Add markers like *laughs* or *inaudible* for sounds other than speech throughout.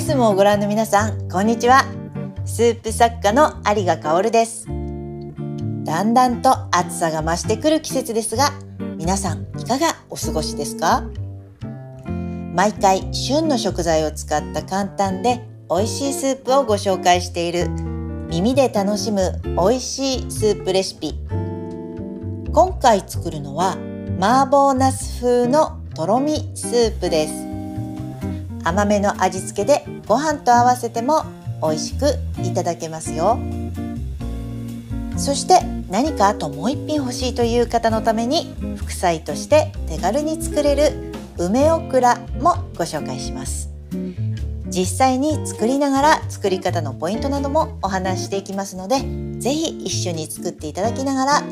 イスもご覧の皆さんこんにちは。スープ作家の有賀香です。だんだんと暑さが増してくる季節ですが皆さんいかがお過ごしですか？毎回旬の食材を使った簡単で美味しいスープをご紹介している耳で楽しむ美味しいスープレシピ。今回作るのは麻婆茄子風のとろみスープです。甘めの味付けでご飯と合わせても美味しくいただけますよ。そして何かあともう一品欲しいという方のために副菜として手軽に作れる梅オクラもご紹介します。実際に作りながら作り方のポイントなどもお話していきますので是非一緒に作っていただきながら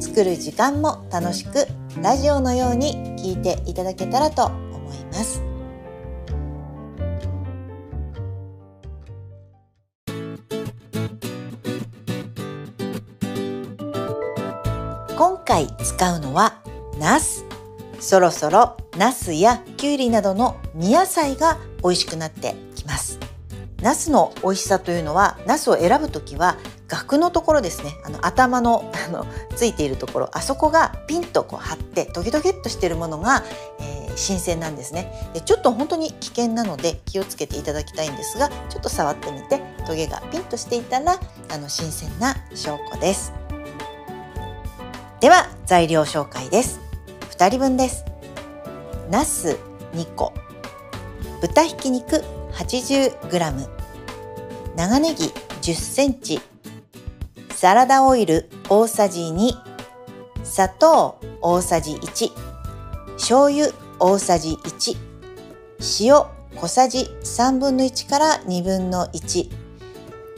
作る時間も楽しくラジオのように聞いていただけたらと思います。回使うのはナス。そろそろナスやキュウリなどの煮野菜が美味しくなってきます。ナスの美味しさというのはナスを選ぶときは額のところですね。あの頭のあのついているところ。あそこがピンとこう張ってトゲトゲっとしているものが、えー、新鮮なんですね。でちょっと本当に危険なので気をつけていただきたいんですがちょっと触ってみてトゲがピンとしていたらあの新鮮な証拠です。では材料紹介です。2人分です。ナス2個。豚ひき肉 80g 長ネギ10センチ。サラダオイル大さじ2砂糖大さじ1醤油大さじ1塩小さじ3分の1から2分の1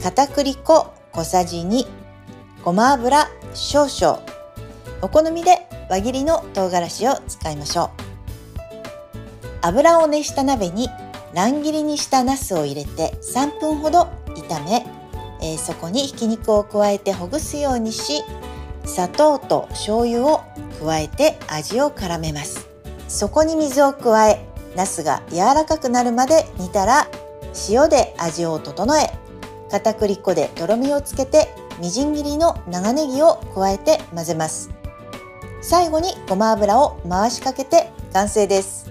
片栗粉小さじ2ごま油少々。お好みで輪切りの唐辛子を使いましょう。油を熱した鍋に乱切りにしたナスを入れて3分ほど炒め、えー、そこにひき肉を加えてほぐすようにし砂糖と醤油を加えて味を絡めます。そこに水を加えナスが柔らかくなるまで煮たら塩で味を整え片栗粉でとろみをつけてみじん切りの長ネギを加えて混ぜます。最後にごま油を回しかけて完成です。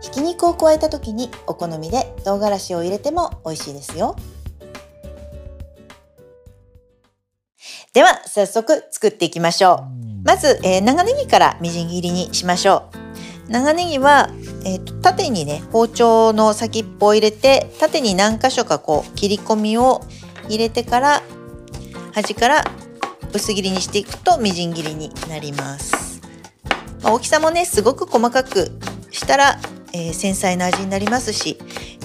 ひき肉を加えた時にお好みで唐辛子を入れても美味しいですよ。では早速作っていきましょう。まず、えー、長ネギからみじん切りにしましょう。長ネギは、えーと、縦にね包丁の先っぽを入れて縦に何箇所かこう切り込みを入れてから端から薄切りにしていくとみじん切りになります、まあ、大きさもねすごく細かくしたら、えー、繊細な味になりますし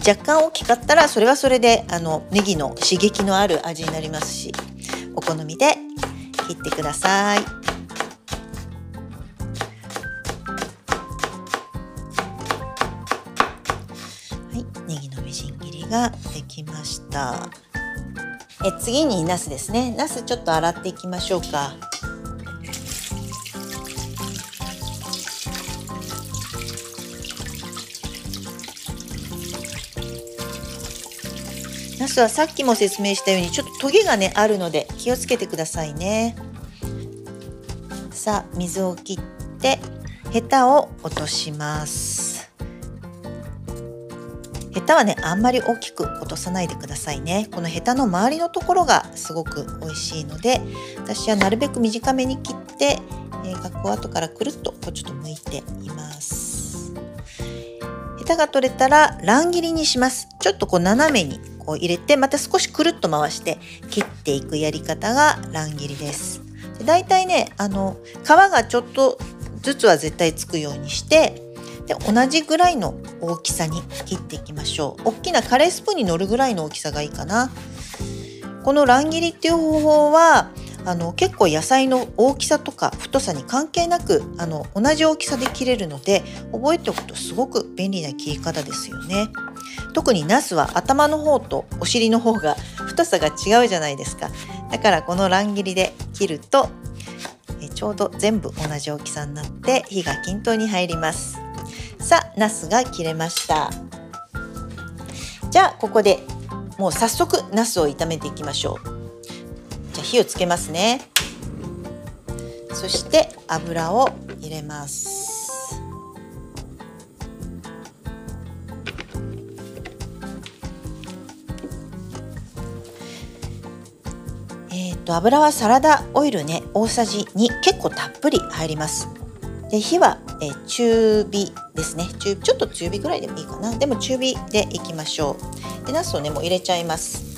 若干大きかったらそれはそれであのネギの刺激のある味になりますしお好みで切ってください。はい、ネギのみじん切りができました。え次にナスですね。ナスちょっと洗っていきましょうか。ナスはさっきも説明したようにちょっとトゲがねあるので気をつけてくださいね。さあ水を切ってヘタを落とします。ヘタはねあんまり大きく落とさないでくださいね。このヘタの周りのところがすごく美味しいので私はなるべく短めに切って、えー、ガクを後からくるっとこうちょっと剥いています。ヘタが取れたら乱切りにします。ちょっとこう斜めにこう入れてまた少しくるっと回して切っていくやり方が乱切りです。だいたいねあの皮がちょっとずつは絶対つくようにしてで同じぐらいの大きさに切っていきましょう。大きなカレースプーンに乗るぐらいの大きさがいいかな。この乱切りっていう方法はあの結構野菜の大きさとか太さに関係なくあの同じ大きさで切れるので覚えておくとすごく便利な切り方ですよね。特にナスは頭の方とお尻の方が太さが違うじゃないですか。だからこの乱切りで切るとちょうど全部同じ大きさになって火が均等に入ります。さあナスが切れました。じゃあここでもう早速ナスを炒めていきましょう。じゃあ火をつけますね。そして油を入れます。えーと、油はサラダオイルね大さじ2結構たっぷり入ります。で火は、えー、中火ですね。中ちょっと中火ぐらいでもいいかな。でも中火でいきましょう。でナスをねもう入れちゃいます。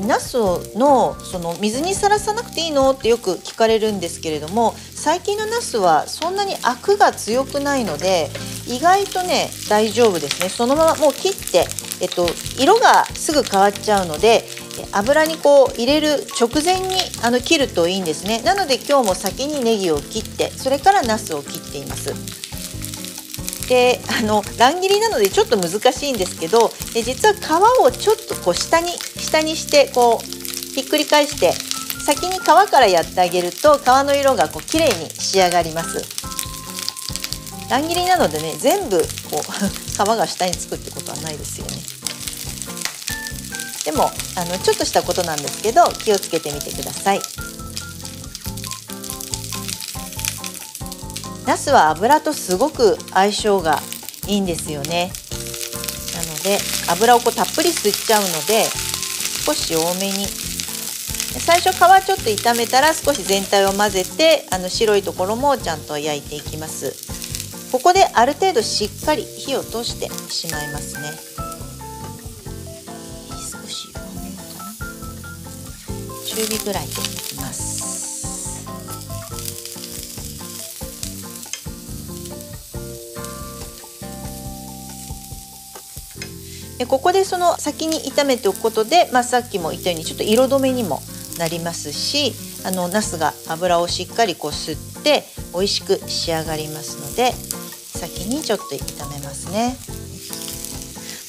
ナスのその水にさらさなくていいのってよく聞かれるんですけれども最近のナスはそんなにアクが強くないので意外とね大丈夫ですね。そのままもう切って、えっと、色がすぐ変わっちゃうので油にこう入れる直前にあの切るといいんですね。なので今日も先にネギを切ってそれからナスを切っています。であの乱切りなのでちょっと難しいんですけどで実は皮をちょっとこう下に下にしてこうひっくり返して先に皮からやってあげると皮の色がこう綺麗に仕上がります。乱切りなのでね全部こう *laughs* 皮が下につくってことはないですよね。でもあのちょっとしたことなんですけど気をつけてみてください。ナスは油とすごく相性がいいんですよね。なので油をこうたっぷり吸っちゃうので少し多めに。最初皮ちょっと炒めたら少し全体を混ぜてあの白いところもちゃんと焼いていきます。ここである程度しっかり火を通してしまいますね。中火ぐらいでいきます。でここでその先に炒めておくことで、まあ、さっきも言ったようにちょっと色止めにもなりますしあの茄子が油をしっかりこう吸って美味しく仕上がりますので先にちょっと炒めますね。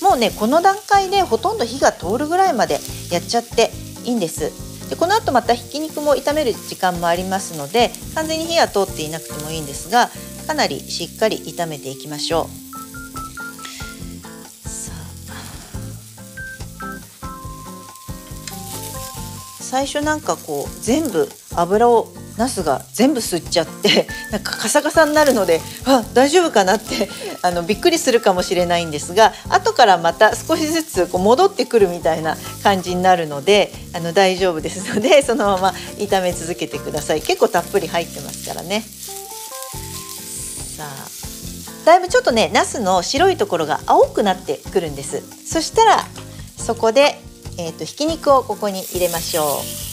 もうねこの段階でほとんど火が通るぐらいまでやっちゃっていいんです。でこの後またひき肉も炒める時間もありますので完全に火は通っていなくてもいいんですがかなりしっかり炒めていきましょう。最初なんかこう全部油をナスが全部吸っちゃって *laughs* なんかカサカサになるのであ大丈夫かなって *laughs* あのびっくりするかもしれないんですが後からまた少しずつこう戻ってくるみたいな感じになるのであの大丈夫ですので *laughs* そのまま炒め続けてください。結構たっぷり入ってますからね。さあだいぶちょっとねナスの白いところが青くなってくるんです。そしたらそこでえーと、ひき肉をここに入れましょう。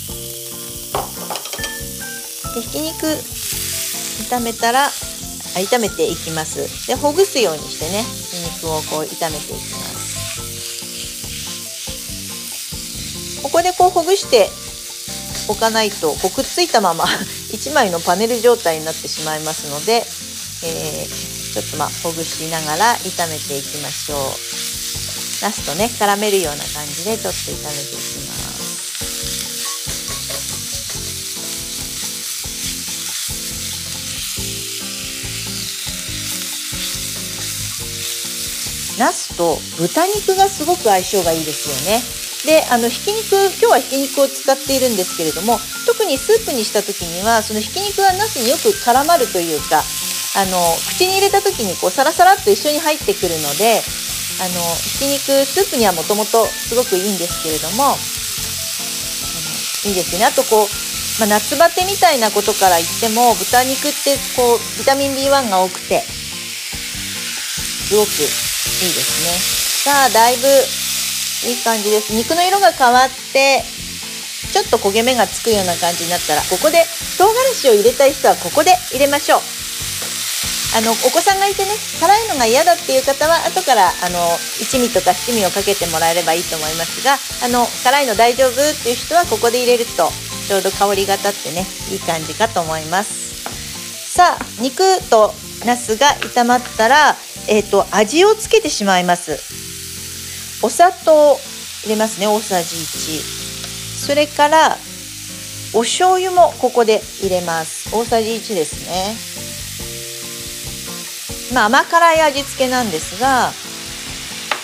でひき肉炒めたら炒めていきます。でほぐすようにしてねひき肉をこう炒めていきます。ここでこうほぐしておかないとこうくっついたまま *laughs* 1枚のパネル状態になってしまいますので、えー、ちょっとまあほぐしながら炒めていきましょう。ナスとね絡めるような感じでちょっと炒めていきます。ナスと豚肉がすごく相性がいいですよね。であのひき肉今日はひき肉を使っているんですけれども特にスープにした時にはそのひき肉はナスによく絡まるというかあの口に入れた時にこうサラサラっと一緒に入ってくるのであのひき肉スープにはもともとすごくいいんですけれどもいいですね。あとこう、まあ、夏バテみたいなことから言っても豚肉ってこうビタミン B1 が多くてすごくいいですね。さあだいぶいい感じです。肉の色が変わってちょっと焦げ目がつくような感じになったらここで唐辛子を入れたい人はここで入れましょう。あのお子さんがいてね辛いのが嫌だっていう方は後からあの一味とか七味をかけてもらえればいいと思いますがあの辛いの大丈夫っていう人はここで入れるとちょうど香りが立ってねいい感じかと思います。さあ肉と茄子が炒まったら、えーと、味をつけてしまいます。お砂糖入れますね大さじ1それからお醤油もここで入れます。大さじ1ですね。まあ、甘辛い味付けなんですが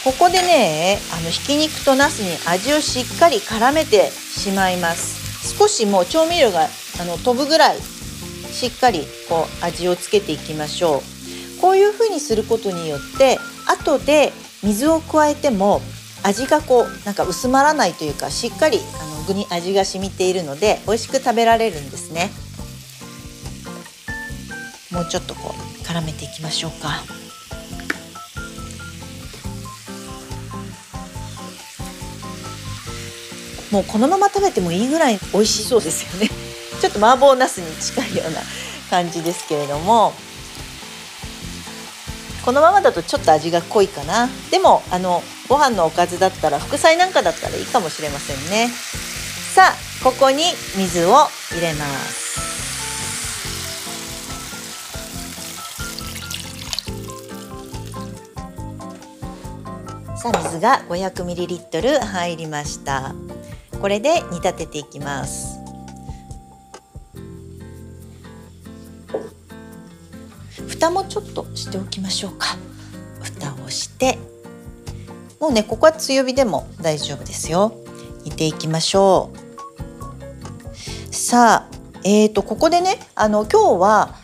ここでねあのひき肉となすに味をしっかり絡めてしまいます。少しもう調味料があの飛ぶぐらいしっかりこう味をつけていきましょう。こういう風にすることによって後で水を加えても味がこうなんか薄まらないというかしっかりあの具に味が染みているので美味しく食べられるんですね。もうちょっとこう絡めていきましょうか。もうこのまま食べてもいいぐらい美味しそうですよね。ちょっと麻婆茄子に近いような感じですけれども。このままだとちょっと味が濃いかな。でもあのご飯のおかずだったら副菜なんかだったらいいかもしれませんね。さあここに水を入れます。さあ水が 500ml 入りました。これで煮立てていきます。蓋もちょっとしておきましょうか。蓋をして。もうねここは強火でも大丈夫ですよ。煮ていきましょう。さあえーとここでねあの今日は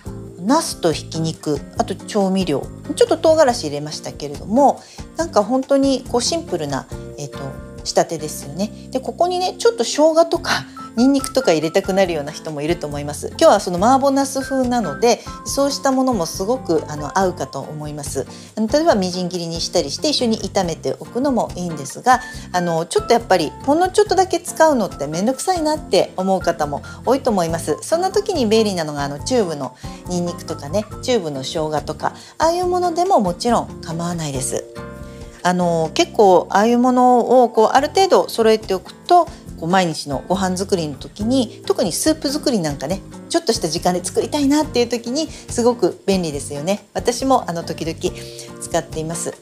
茄子とひき肉あと調味料ちょっと唐辛子入れましたけれどもなんか本当にこうシンプルな、えーと仕立てですよね。でここにねちょっと生姜とかニンニクとか入れたくなるような人もいると思います。今日はその麻婆茄子風なのでそうしたものもすごくあの合うかと思います。あの例えばみじん切りにしたりして一緒に炒めておくのもいいんですがあのちょっとやっぱりほんのちょっとだけ使うのって面倒くさいなって思う方も多いと思います。そんな時に便利なのがあのチューブのニンニクとかねチューブの生姜とかああいうものでももちろん構わないですあの結構ああいうものをこうある程度揃えておくとこう毎日のご飯作りの時に特にスープ作りなんかねちょっとした時間で作りたいなっていう時にすごく便利ですよね。私もあの時々使っています。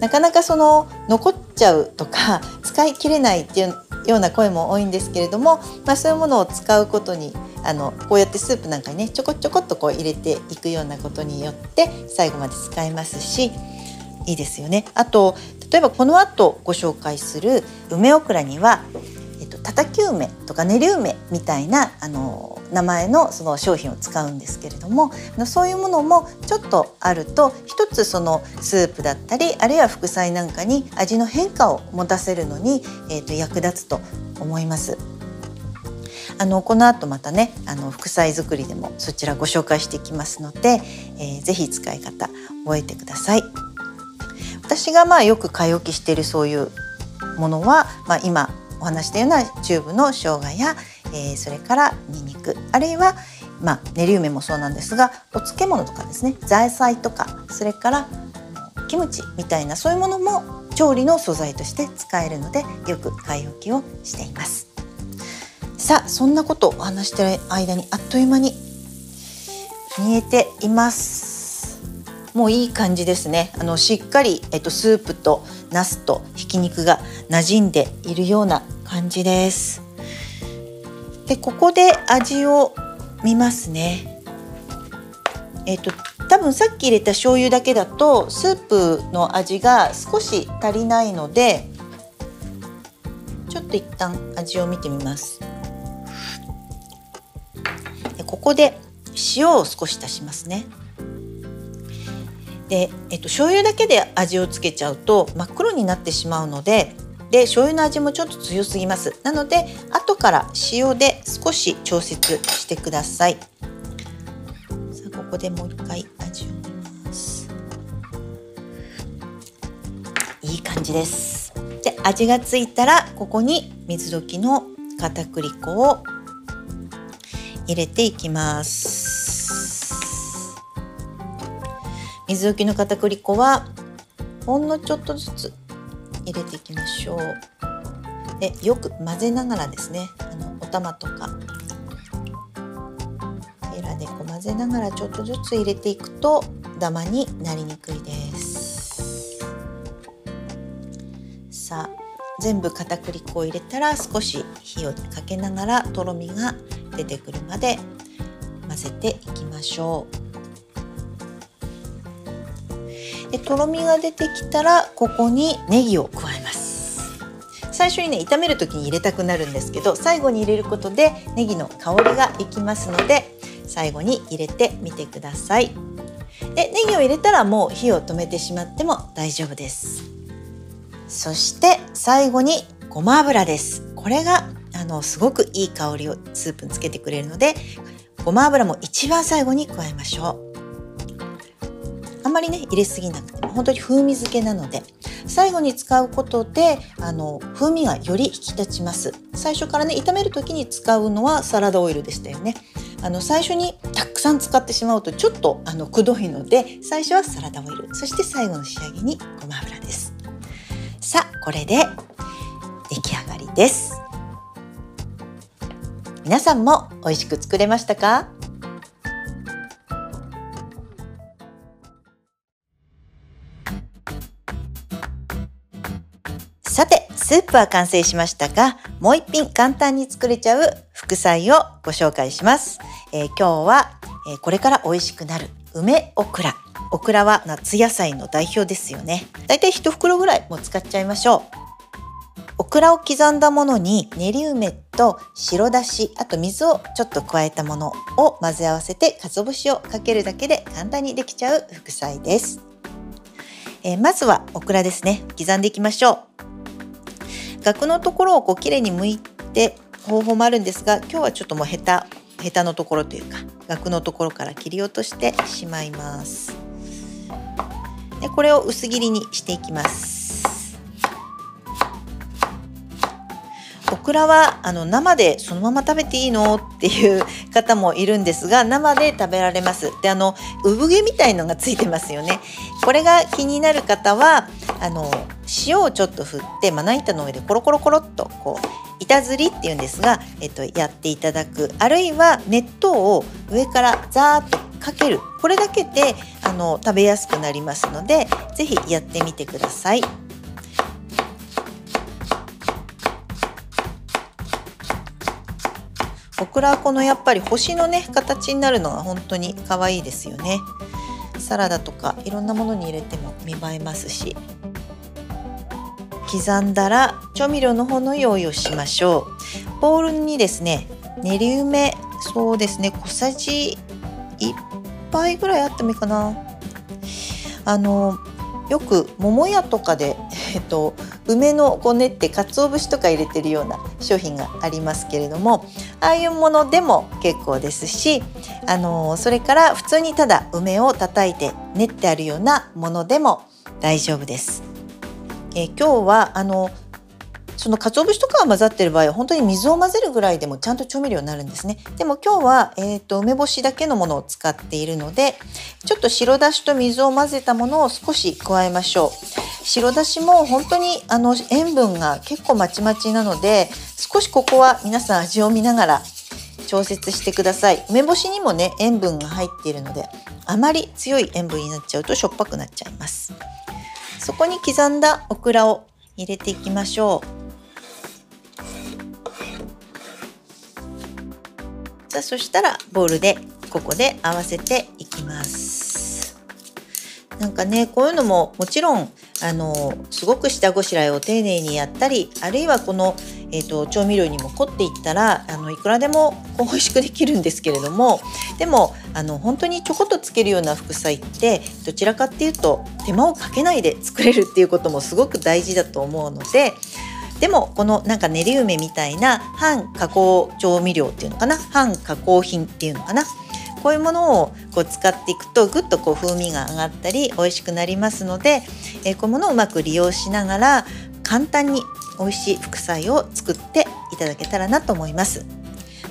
なかなかその残っちゃうとか使い切れないっていうような声も多いんですけれども、まあ、そういうものを使うことにあのこうやってスープなんかにねちょこちょこっとこう入れていくようなことによって最後まで使えますしいいですよね。あと例えばこの後ご紹介する梅オクラには、えっと、たたき梅とか練り梅みたいなあの名前のその商品を使うんですけれどもそういうものもちょっとあると一つそのスープだったりあるいは副菜なんかに味の変化を持たせるのに、えー、と役立つと思います。あのこの後またねあの副菜作りでもそちらご紹介していきますので、えー、ぜ使い方覚えてください。私がまあよく買い置きしているそういうものは、まあ、今お話したようなチューブの生姜や、えー、それからにんにくあるいは、まあ、練り梅もそうなんですがお漬物とかですねザーサイとかそれからキムチみたいなそういうものも調理の素材として使えるのでよく買い置きをしています。さあそんなことをお話してる間にあっという間に煮えています。もういい感じですね。あのしっかり、えっと、スープとナスとひき肉が馴染んでいるような感じです。でここで味を見ますね。えっと多分さっき入れた醤油だけだとスープの味が少し足りないのでちょっと一旦味を見てみます。でここで塩を少し足しますね。で、えっと、醤油だけで味をつけちゃうと真っ黒になってしまうのでで醤油の味もちょっと強すぎます。なので後から塩で少し調節してください。さあここでもう一回味を見ます。いい感じです。で味がついたらここに水溶きの片栗粉を入れていきます。水溶きの片栗粉はほんのちょっとずつ入れていきましょう。でよく混ぜながらですねあのお玉とかヘラでこう混ぜながらちょっとずつ入れていくとダマになりにくいです。さあ全部片栗粉を入れたら少し火をかけながらとろみが出てくるまで混ぜていきましょう。でとろみが出てきたらここにネギを加えます。最初にね炒める時に入れたくなるんですけど最後に入れることでネギの香りがいきますので最後に入れてみてください。でネギを入れたらもう火を止めてしまっても大丈夫です。そして最後にごま油です。これがあのすごくいい香りをスープにつけてくれるのでごま油も一番最後に加えましょう。あんまりね入れすぎなくても本当に風味付けなので最後に使うことであの風味がより引き立ちます。最初からね炒める時に使うのはサラダオイルでしたよね。あの最初にたくさん使ってしまうとちょっとあのくどいので最初はサラダオイル。そして最後の仕上げにごま油です。さあこれで出来上がりです。皆さんも美味しく作れましたか？スープは完成しましたがもう一品簡単に作れちゃう副菜をご紹介します、えー、今日は、えー、これから美味しくなる梅オクラ。オクラは夏野菜の代表ですよね。だいたい1袋ぐらいも使っちゃいましょう。オクラを刻んだものに練り梅と白だしあと水をちょっと加えたものを混ぜ合わせて鰹節をかけるだけで簡単にできちゃう副菜です、えー、まずはオクラですね。刻んでいきましょう。額のところをこうきれいに剥いて方法もあるんですが今日はちょっともうヘタヘタのところというか額のところから切り落としてしまいます。でこれを薄切りにしていきます。オクラはあの生でそのまま食べていいのっていう方もいるんですが生で食べられます。であの産毛みたいのがついてますよね。これが気になる方はあの塩をちょっと振ってまな板の上でコロコロコロっとこう板ずりっていうんですが、えっと、やっていただくあるいは熱湯を上からザーッとかけるこれだけであの食べやすくなりますので是非やってみてください。オクラはこのやっぱり星のね形になるのが本当に可愛いですよねサラダとかいろんなものに入れても見栄えますし刻んだら調味料の方の用意をしましょうボウルにですね練り梅そうですね小さじ1杯ぐらいあってもいいかなあのよく桃屋とかで、えっと、梅のこねって鰹節とか入れてるような商品がありますけれどもああいうものでも結構ですし、あのそれから普通にただ梅を叩いて練ってあるようなものでも大丈夫です。え今日はあのその鰹節とかが混ざってる場合は本当に水を混ぜるぐらいでもちゃんと調味料になるんですね。でも今日は、えーと、梅干しだけのものを使っているのでちょっと白だしと水を混ぜたものを少し加えましょう。白だしも本当にあの塩分が結構まちまちなので少しここは皆さん味を見ながら調節してください。梅干しにもね塩分が入っているのであまり強い塩分になっちゃうとしょっぱくなっちゃいます。そこに刻んだオクラを入れていきましょう。さあそしたらボウルでここで合わせていきますなんかねこういうのももちろんあのすごく下ごしらえを丁寧にやったりあるいはこの、えーと、調味料にも凝っていったらあのいくらでもこう美味しくできるんですけれどもでもあの本当にちょこっとつけるような副菜ってどちらかっていうと手間をかけないで作れるっていうこともすごく大事だと思うのででもこのなんか練り梅みたいな半加工調味料っていうのかな半加工品っていうのかなこういうものをこう使っていくとぐっとこう風味が上がったり美味しくなりますので、えこういうものをうまく利用しながら簡単に美味しい副菜を作っていただけたらなと思います。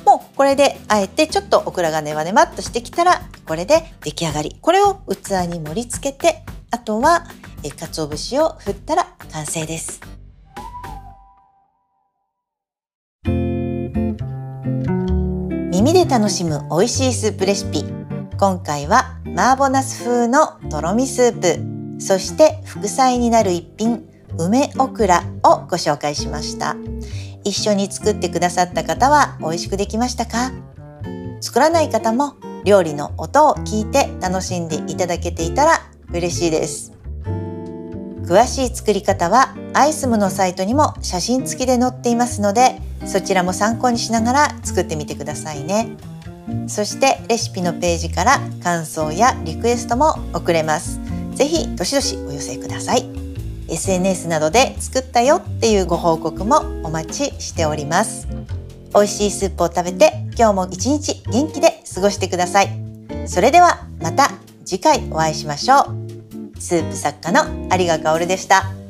もうこれであえてちょっとオクラがネバネバっとしてきたらこれで出来上がりこれを器に盛り付けてあとはえ鰹節を振ったら完成です。耳で楽しむ美味しいスープレシピ。今回は麻婆ナス風のとろみスープ。そして副菜になる一品梅オクラをご紹介しました。一緒に作ってくださった方は美味しくできましたか？作らない方も料理の音を聞いて楽しんでいただけていたら嬉しいです。詳しい作り方はアイスムのサイトにも写真付きで載っていますのでそちらも参考にしながら作ってみてくださいね。そしてレシピのページから感想やリクエストも送れます。ぜひどしどしお寄せください。SNS などで作ったよっていうご報告もお待ちしております。美味しいスープを食べて今日も一日元気で過ごしてください。それではまた次回お会いしましょう。スープ作家の有賀薫でした。